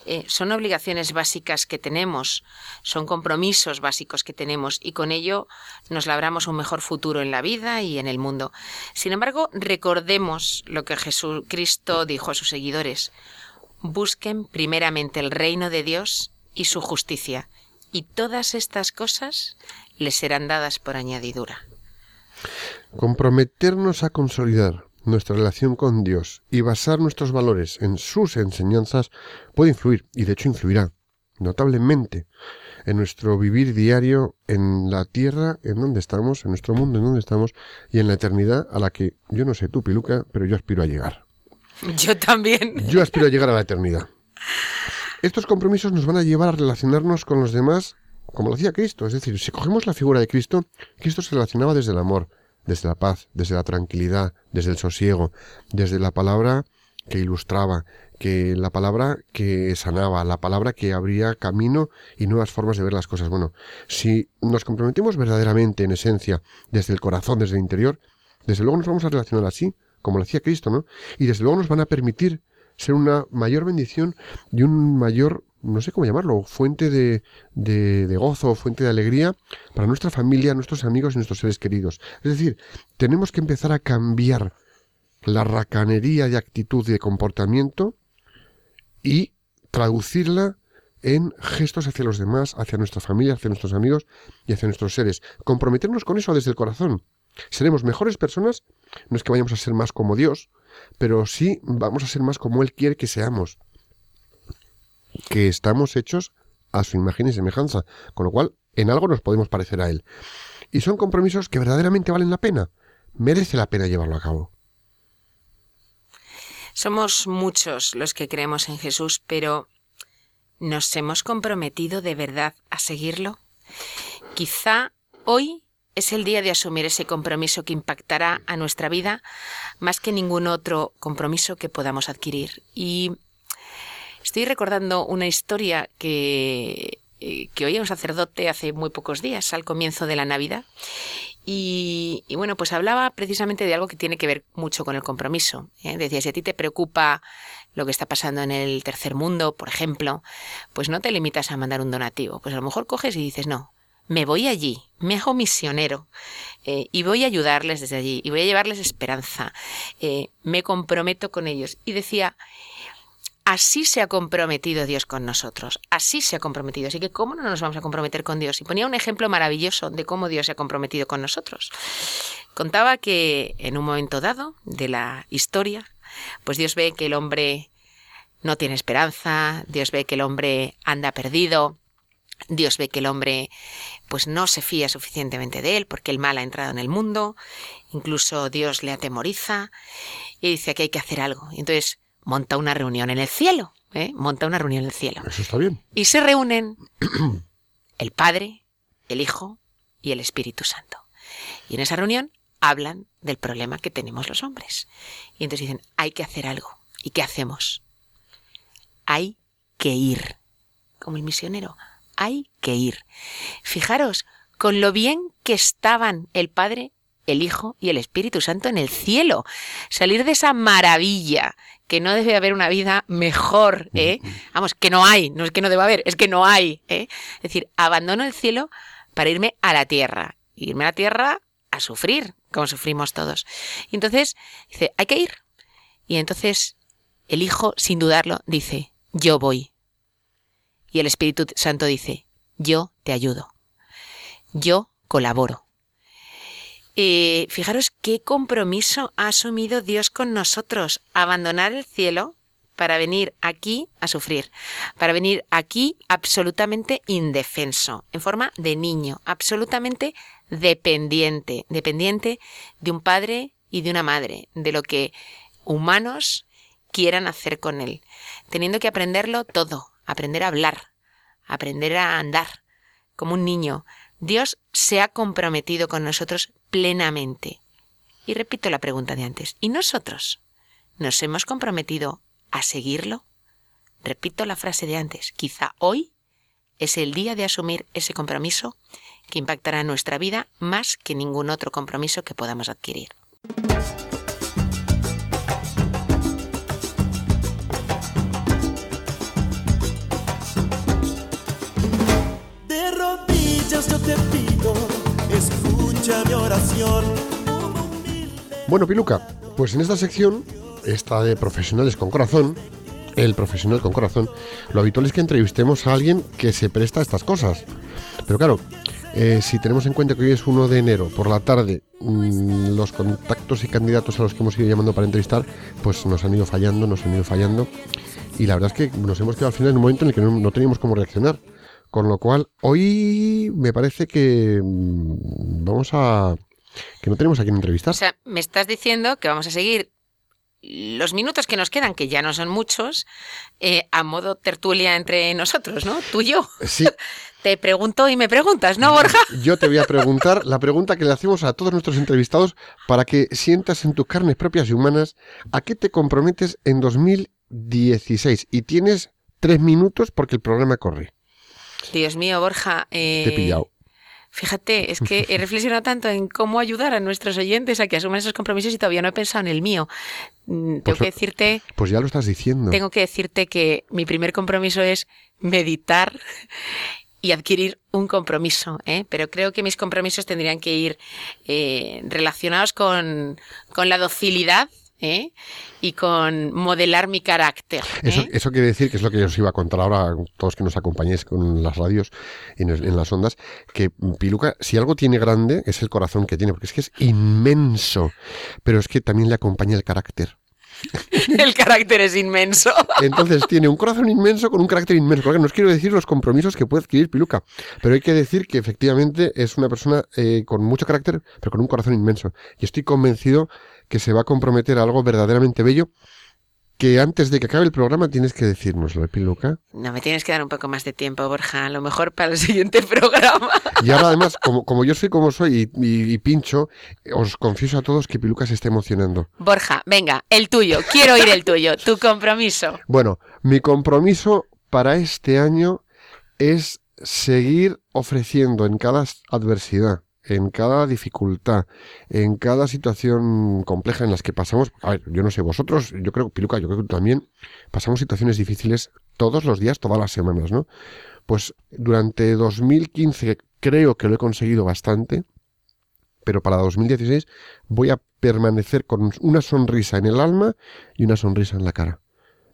eh, son obligaciones básicas que tenemos, son compromisos básicos que tenemos y con ello nos labramos un mejor futuro en la vida y en el mundo. Sin embargo, recordemos lo que Jesucristo dijo a sus seguidores. Busquen primeramente el reino de Dios y su justicia y todas estas cosas les serán dadas por añadidura. Comprometernos a consolidar nuestra relación con Dios y basar nuestros valores en sus enseñanzas puede influir, y de hecho influirá notablemente en nuestro vivir diario en la tierra en donde estamos, en nuestro mundo en donde estamos y en la eternidad a la que yo no sé tú, Piluca, pero yo aspiro a llegar. Yo también. Yo aspiro a llegar a la eternidad. Estos compromisos nos van a llevar a relacionarnos con los demás como lo hacía Cristo. Es decir, si cogemos la figura de Cristo, Cristo se relacionaba desde el amor, desde la paz, desde la tranquilidad, desde el sosiego, desde la palabra que ilustraba, que la palabra que sanaba, la palabra que abría camino y nuevas formas de ver las cosas. Bueno, si nos comprometemos verdaderamente en esencia, desde el corazón, desde el interior, desde luego nos vamos a relacionar así, como lo hacía Cristo, ¿no? Y desde luego nos van a permitir ser una mayor bendición y un mayor, no sé cómo llamarlo, fuente de, de, de, gozo, fuente de alegría para nuestra familia, nuestros amigos y nuestros seres queridos. Es decir, tenemos que empezar a cambiar la racanería de actitud y de comportamiento y traducirla en gestos hacia los demás, hacia nuestra familia, hacia nuestros amigos y hacia nuestros seres. Comprometernos con eso desde el corazón. Seremos mejores personas, no es que vayamos a ser más como Dios, pero sí vamos a ser más como Él quiere que seamos. Que estamos hechos a su imagen y semejanza, con lo cual en algo nos podemos parecer a Él. Y son compromisos que verdaderamente valen la pena. Merece la pena llevarlo a cabo. Somos muchos los que creemos en Jesús, pero ¿nos hemos comprometido de verdad a seguirlo? Quizá hoy es el día de asumir ese compromiso que impactará a nuestra vida más que ningún otro compromiso que podamos adquirir. Y estoy recordando una historia que, eh, que oía un sacerdote hace muy pocos días, al comienzo de la Navidad. Y, bueno, pues hablaba precisamente de algo que tiene que ver mucho con el compromiso. ¿eh? Decía, si a ti te preocupa lo que está pasando en el tercer mundo, por ejemplo, pues no te limitas a mandar un donativo. Pues a lo mejor coges y dices, no, me voy allí, me hago misionero eh, y voy a ayudarles desde allí y voy a llevarles esperanza, eh, me comprometo con ellos. Y decía, así se ha comprometido Dios con nosotros, así se ha comprometido. Así que, ¿cómo no nos vamos a comprometer con Dios? Y ponía un ejemplo maravilloso de cómo Dios se ha comprometido con nosotros. Contaba que en un momento dado de la historia, pues Dios ve que el hombre no tiene esperanza, Dios ve que el hombre anda perdido, Dios ve que el hombre pues no se fía suficientemente de él porque el mal ha entrado en el mundo, incluso Dios le atemoriza y dice que hay que hacer algo. Y entonces monta una reunión en el cielo, ¿eh? monta una reunión en el cielo. Eso está bien. Y se reúnen el Padre, el Hijo y el Espíritu Santo. Y en esa reunión hablan del problema que tenemos los hombres. Y entonces dicen, hay que hacer algo. ¿Y qué hacemos? Hay que ir, como el misionero, hay que ir. Fijaros, con lo bien que estaban el Padre, el Hijo y el Espíritu Santo en el cielo. Salir de esa maravilla, que no debe haber una vida mejor, ¿eh? Vamos, que no hay, no es que no deba haber, es que no hay, ¿eh? Es decir, abandono el cielo para irme a la tierra. Irme a la tierra a sufrir, como sufrimos todos. Y entonces dice, hay que ir. Y entonces el Hijo, sin dudarlo, dice, yo voy. Y el Espíritu Santo dice, yo te ayudo, yo colaboro. Eh, fijaros qué compromiso ha asumido Dios con nosotros, abandonar el cielo para venir aquí a sufrir, para venir aquí absolutamente indefenso, en forma de niño, absolutamente dependiente, dependiente de un padre y de una madre, de lo que humanos quieran hacer con él, teniendo que aprenderlo todo, aprender a hablar, aprender a andar como un niño. Dios se ha comprometido con nosotros plenamente. Y repito la pregunta de antes, ¿y nosotros? ¿Nos hemos comprometido a seguirlo? Repito la frase de antes, quizá hoy es el día de asumir ese compromiso que impactará nuestra vida más que ningún otro compromiso que podamos adquirir. Bueno, Piluca, pues en esta sección, esta de profesionales con corazón, el profesional con corazón, lo habitual es que entrevistemos a alguien que se presta a estas cosas. Pero claro, eh, si tenemos en cuenta que hoy es 1 de enero, por la tarde, mm, los contactos y candidatos a los que hemos ido llamando para entrevistar, pues nos han ido fallando, nos han ido fallando. Y la verdad es que nos hemos quedado al final en un momento en el que no teníamos cómo reaccionar. Con lo cual, hoy me parece que mm, vamos a... que no tenemos a quien entrevistar. O sea, me estás diciendo que vamos a seguir los minutos que nos quedan, que ya no son muchos, eh, a modo tertulia entre nosotros, ¿no? Tú y yo. Sí. te pregunto y me preguntas, ¿no, Borja? Yo te voy a preguntar la pregunta que le hacemos a todos nuestros entrevistados para que sientas en tus carnes propias y humanas a qué te comprometes en 2016. Y tienes tres minutos porque el programa corre. Dios mío, Borja. Eh, Te he pillado. Fíjate, es que he reflexionado tanto en cómo ayudar a nuestros oyentes a que asuman esos compromisos y todavía no he pensado en el mío. Mm, tengo pues, que decirte. Pues ya lo estás diciendo. Tengo que decirte que mi primer compromiso es meditar y adquirir un compromiso, ¿eh? pero creo que mis compromisos tendrían que ir eh, relacionados con, con la docilidad ¿eh? y con modelar mi carácter. ¿eh? Eso, quiere decir, que es lo que yo os iba a contar ahora a todos que nos acompañéis con las radios y en, las ondas, que Piluca, si algo tiene grande, es el corazón que tiene, porque es que es inmenso, pero es que también le acompaña el carácter. el carácter es inmenso. Entonces tiene un corazón inmenso con un carácter inmenso. no os quiero decir los compromisos que puede adquirir Piluca, pero hay que decir que efectivamente es una persona eh, con mucho carácter, pero con un corazón inmenso. Y estoy convencido que se va a comprometer a algo verdaderamente bello que antes de que acabe el programa tienes que decírnoslo, ¿eh, Piluca? No, me tienes que dar un poco más de tiempo, Borja. A lo mejor para el siguiente programa. Y ahora además, como, como yo soy como soy y, y, pincho, os confieso a todos que Piluca se está emocionando. Borja, venga, el tuyo. Quiero oír el tuyo, tu compromiso. Bueno, mi compromiso para este año es seguir ofreciendo en cada adversidad, en cada dificultad, en cada situación compleja en las que pasamos, a ver, yo no sé vosotros, yo creo, Piluca, yo creo que también pasamos situaciones difíciles todos los días, todas las semanas, ¿no? Pues durante 2015 creo que lo he conseguido bastante, pero para 2016 voy a permanecer con una sonrisa en el alma y una sonrisa en la cara.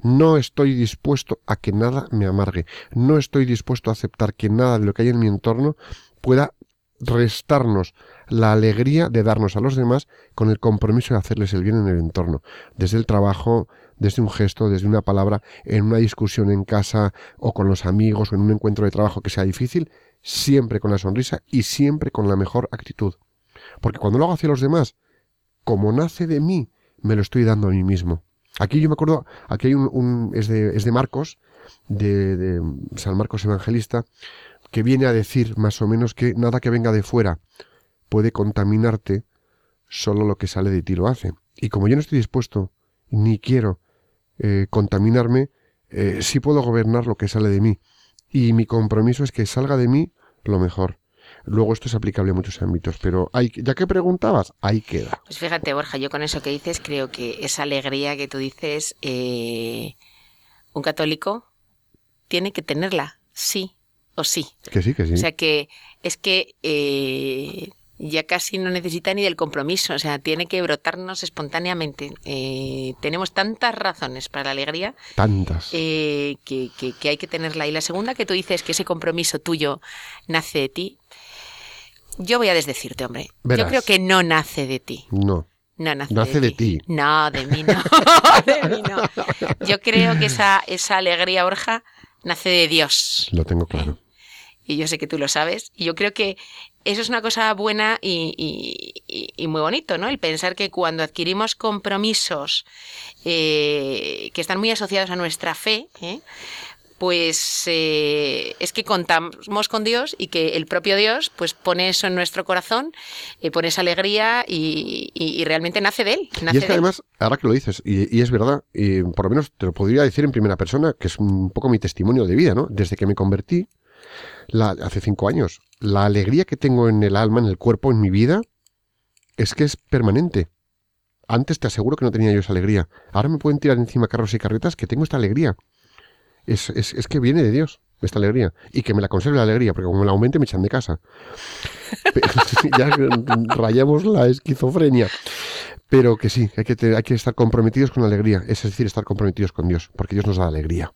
No estoy dispuesto a que nada me amargue. No estoy dispuesto a aceptar que nada de lo que hay en mi entorno pueda restarnos la alegría de darnos a los demás con el compromiso de hacerles el bien en el entorno, desde el trabajo, desde un gesto, desde una palabra, en una discusión en casa o con los amigos o en un encuentro de trabajo que sea difícil, siempre con la sonrisa y siempre con la mejor actitud. Porque cuando lo hago hacia los demás, como nace de mí, me lo estoy dando a mí mismo. Aquí yo me acuerdo, aquí hay un, es, de, es de Marcos, de, de, San Marcos Evangelista, que viene a decir más o menos que nada que venga de fuera puede contaminarte, solo lo que sale de ti lo hace. Y como yo no estoy dispuesto, ni quiero eh, contaminarme, eh, sí puedo gobernar lo que sale de mí. Y mi compromiso es que salga de mí lo mejor. Luego esto es aplicable a muchos ámbitos, pero hay, ya que preguntabas, ahí queda. Pues fíjate, Borja, yo con eso que dices creo que esa alegría que tú dices, eh, un católico tiene que tenerla, sí o sí. Que sí, que sí. O sea que es que eh, ya casi no necesita ni del compromiso, o sea, tiene que brotarnos espontáneamente. Eh, tenemos tantas razones para la alegría. Tantas. Eh, que, que, que, hay que tenerla. Y la segunda que tú dices que ese compromiso tuyo nace de ti, yo voy a desdecirte, hombre. Verás. Yo creo que no nace de ti. No. No nace, Nace de ti. No, de mí no. de mí no. Yo creo que esa, esa alegría, Borja, nace de Dios. Lo tengo claro. Y yo sé que tú lo sabes. Y yo creo que eso es una cosa buena y, y, y muy bonito, ¿no? El pensar que cuando adquirimos compromisos eh, que están muy asociados a nuestra fe, ¿eh? pues eh, es que contamos con Dios y que el propio Dios pues pone eso en nuestro corazón, eh, pone esa alegría y, y, realmente nace de él. Nace y es que además, ahora que lo dices, y, y es verdad, y por lo menos te lo podría decir en primera persona, que es un poco mi testimonio de vida, ¿no? Desde que me convertí, hace cinco años, la alegría que tengo en el alma, en el cuerpo, en mi vida, es que es permanente. Antes te aseguro que no tenía yo esa alegría. Ahora me pueden tirar encima carros y carretas que tengo esta alegría es, es, es, que viene de Dios esta alegría y que me la conserve la alegría, porque como me la aumente me echan de casa. ya rayamos la esquizofrenia. Pero que sí, hay que, hay que estar comprometidos con la alegría, es decir, estar comprometidos con Dios, porque Dios nos da alegría.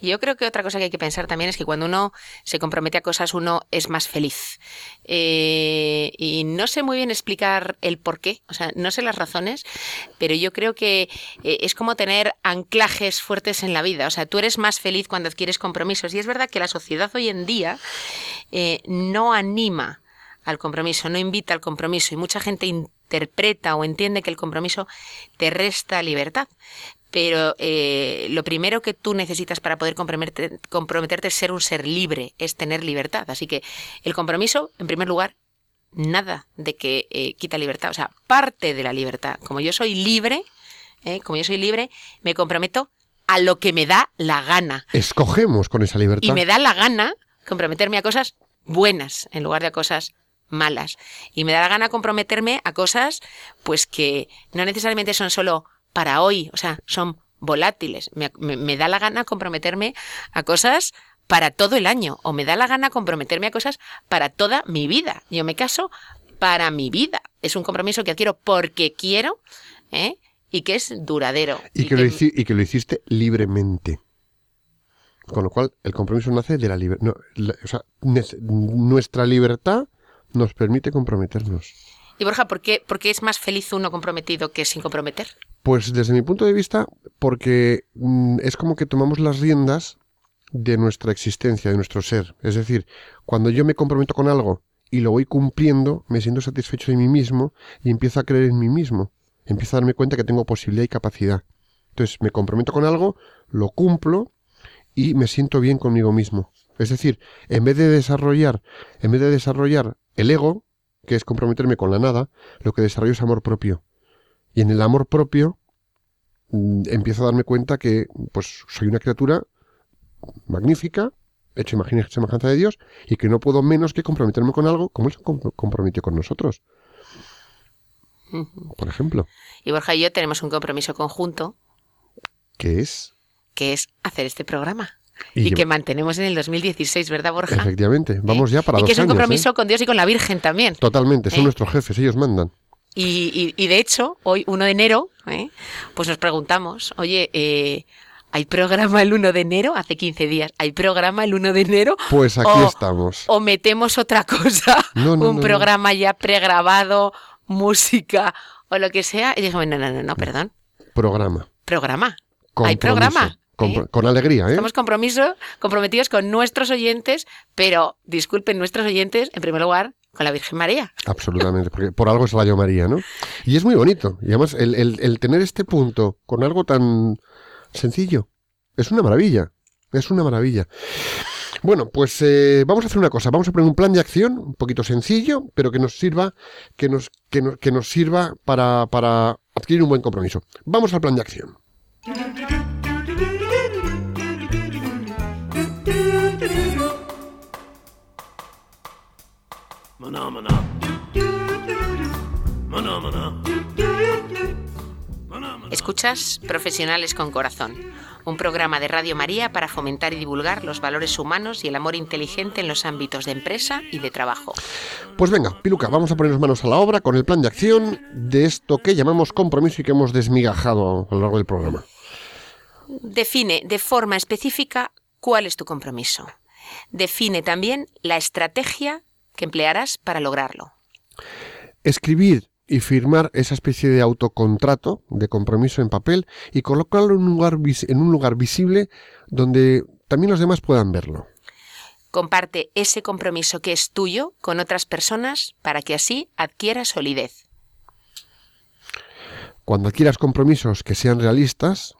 Y yo creo que otra cosa que hay que pensar también es que cuando uno se compromete a cosas, uno es más feliz. Eh, y no sé muy bien explicar el por qué, o sea, no sé las razones, pero yo creo que eh, es como tener anclajes fuertes en la vida. O sea, tú eres más feliz cuando adquieres compromisos. Y es verdad que la sociedad hoy en día eh, no anima al compromiso, no invita al compromiso y mucha gente interpreta o entiende que el compromiso te resta libertad pero eh, lo primero que tú necesitas para poder comprometerte, comprometerte es ser un ser libre, es tener libertad. Así que el compromiso, en primer lugar, nada de que eh, quita libertad, o sea, parte de la libertad. Como yo soy libre, eh, como yo soy libre, me comprometo a lo que me da la gana. Escogemos con esa libertad. Y me da la gana comprometerme a cosas buenas en lugar de a cosas malas. Y me da la gana comprometerme a cosas pues que no necesariamente son solo para hoy, o sea, son volátiles. Me, me, me, da la gana comprometerme a cosas para todo el año o me da la gana comprometerme a cosas para toda mi vida. Yo me caso para mi vida. Es un compromiso que adquiero porque quiero ¿eh? y que es duradero. Y, y, que, que... Lo y que lo hiciste libremente. Con lo cual, el compromiso nace de la libertad. No, o sea, nuestra libertad nos permite comprometernos. Y Borja, ¿por qué, ¿por qué es más feliz uno comprometido que sin comprometer? Pues desde mi punto de vista, porque mm, es como que tomamos las riendas de nuestra existencia, de nuestro ser. Es decir, cuando yo me comprometo con algo y lo voy cumpliendo, me siento satisfecho de mí mismo y empiezo a creer en mí mismo. Empiezo a darme cuenta que tengo posibilidad y capacidad. Entonces me comprometo con algo, lo cumplo y me siento bien conmigo mismo. Es decir, en vez de desarrollar, en vez de desarrollar el ego, que es comprometerme con la nada, lo que desarrollo es amor propio. Y en el amor propio mm, empiezo a darme cuenta que pues soy una criatura magnífica, hecho imagen y semejanza de Dios, y que no puedo menos que comprometerme con algo como Él se com- comprometió con nosotros, por ejemplo, Y Borja y yo tenemos un compromiso conjunto que es... que es hacer este programa. Y que mantenemos en el 2016, ¿verdad, Borja? Efectivamente, vamos ya para y dos que es un años, ¿eh? compromiso con Dios y con la Virgen también. Totalmente, son ¿Eh? nuestros jefes, ellos mandan. Y, y- de hecho, hoy, 1 de enero, ¿eh? pues nos preguntamos, oye, eh, ¿hay programa el 1 de enero? Hace 15 días, ¿hay programa el 1 de enero? Pues aquí O- estamos. ¿O metemos otra cosa? No, no, un no, programa ya pregrabado, música o lo que sea. Y dijimos, no, no, no, no, perdón. Programa. Programa. Compromiso. Hay programa. ¿Eh? Con alegría, ¿eh? Estamos compromiso, comprometidos con nuestros oyentes, pero disculpen nuestros oyentes, en primer lugar, con la Virgen María. Absolutamente, porque por algo es Radio María, ¿no? Y es muy bonito. Y además, el, el- el tener este punto con algo tan sencillo es una maravilla. Es una maravilla. Bueno, pues eh, vamos a hacer una cosa. Vamos a poner un plan de acción un poquito sencillo, pero que nos sirva, que nos, que nos, que nos sirva para, para adquirir un buen compromiso. Vamos al plan de acción. Maná, maná. Maná, maná. Maná, maná. Escuchas Profesionales con Corazón, un programa de Radio María para fomentar y divulgar los valores humanos y el amor inteligente en los ámbitos de empresa y de trabajo. Pues venga, Piluca, vamos a ponernos manos a la obra con el plan de acción de esto que llamamos compromiso y que hemos desmigajado a lo largo del programa. Define de forma específica cuál es tu compromiso. Define también la estrategia que emplearás para lograrlo. escribir y firmar esa especie de autocontrato de compromiso en papel y colocarlo en un lugar, en un lugar visible donde también los demás puedan verlo. Comparte ese compromiso que es tuyo con otras personas para que así adquiera solidez. Cuando adquieras compromisos que sean realistas,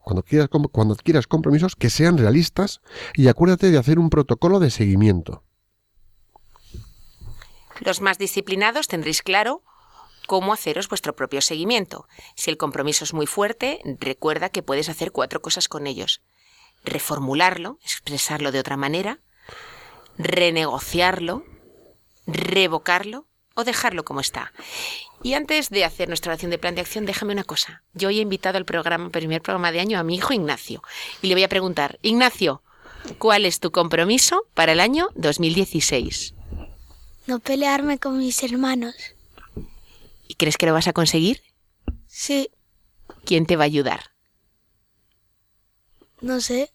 cuando adquieras, cuando adquieras compromisos que sean realistas y acuérdate de hacer un protocolo de seguimiento. Los más disciplinados tendréis claro cómo haceros vuestro propio seguimiento. Si el compromiso es muy fuerte, recuerda que puedes hacer cuatro cosas con ellos. Reformularlo, expresarlo de otra manera, renegociarlo, revocarlo o dejarlo como está. Y antes de hacer nuestra oración de plan de acción, déjame una cosa. Yo hoy he invitado al programa, primer programa de año, a mi hijo Ignacio. Y le voy a preguntar, Ignacio, ¿cuál es tu compromiso para el año 2016? No pelearme con mis hermanos. ¿Y crees que lo vas a conseguir? Sí, ¿Quién te va a ayudar? no sé.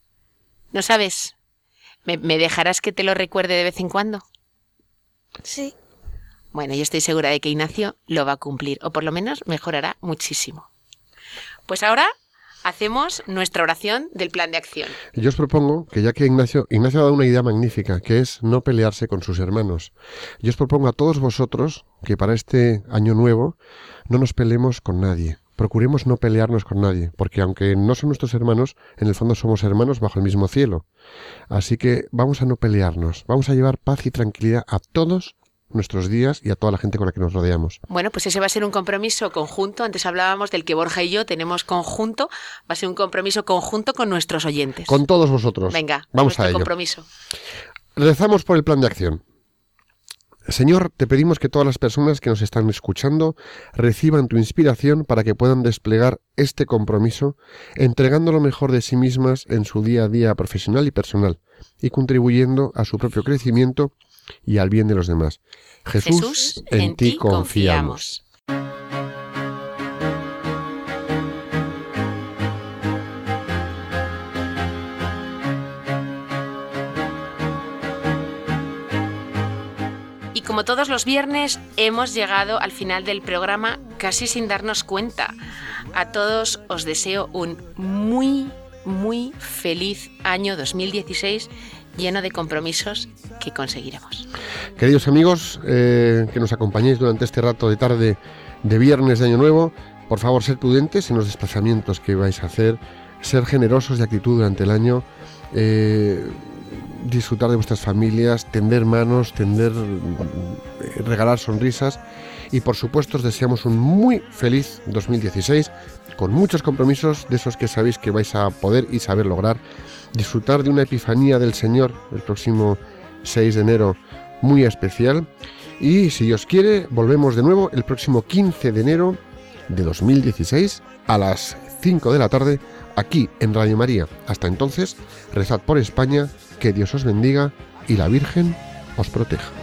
¿No sabes? ¿Me, me dejarás que te lo recuerde de vez en cuando? Sí. Bueno, yo estoy segura de que Ignacio lo va a cumplir, o por lo menos mejorará muchísimo. Pues ahora hacemos nuestra oración del plan de acción. Yo os propongo que ya que Ignacio, Ignacio ha dado una idea magnífica, que es no pelearse con sus hermanos. Yo os propongo a todos vosotros que para este año nuevo no nos peleemos con nadie. Procuremos no pelearnos con nadie, porque aunque no son nuestros hermanos, en el fondo somos hermanos bajo el mismo cielo. Así que vamos a no pelearnos, vamos a llevar paz y tranquilidad a todos nuestros días y a toda la gente con la que nos rodeamos. Bueno, pues ese va a ser un compromiso conjunto. Antes hablábamos del que Borja y yo tenemos conjunto. Va a ser un compromiso conjunto con nuestros oyentes. Con todos vosotros. Venga, vamos a ello. compromiso. Rezamos por el plan de acción. Señor, te pedimos que todas las personas que nos están escuchando reciban tu inspiración para que puedan desplegar este compromiso, entregando lo mejor de sí mismas en su día a día profesional y personal, y contribuyendo a su propio crecimiento y al bien de los demás. Jesús, en, ti confiamos. Y como todos los viernes, hemos llegado al final del programa casi sin darnos cuenta. A todos os deseo un muy, muy feliz año 2016 lleno de compromisos que conseguiremos. Queridos amigos, eh, que nos acompañéis durante este rato de tarde de viernes de Año Nuevo, Por favor, ser prudentes en los desplazamientos que vais a hacer, ser generosos de actitud durante el año, eh, disfrutar de vuestras familias, tender manos, tender, eh, regalar sonrisas y por supuesto os deseamos un muy feliz 2016 con muchos compromisos de esos que sabéis que vais a poder y saber lograr, disfrutar de una epifanía del Señor el próximo 6 de enero muy especial y si Dios quiere volvemos de nuevo el próximo 15 de enero de 2016 a las 5 de la tarde aquí en Radio María. Hasta entonces, rezad por España, que Dios os bendiga y la Virgen os proteja.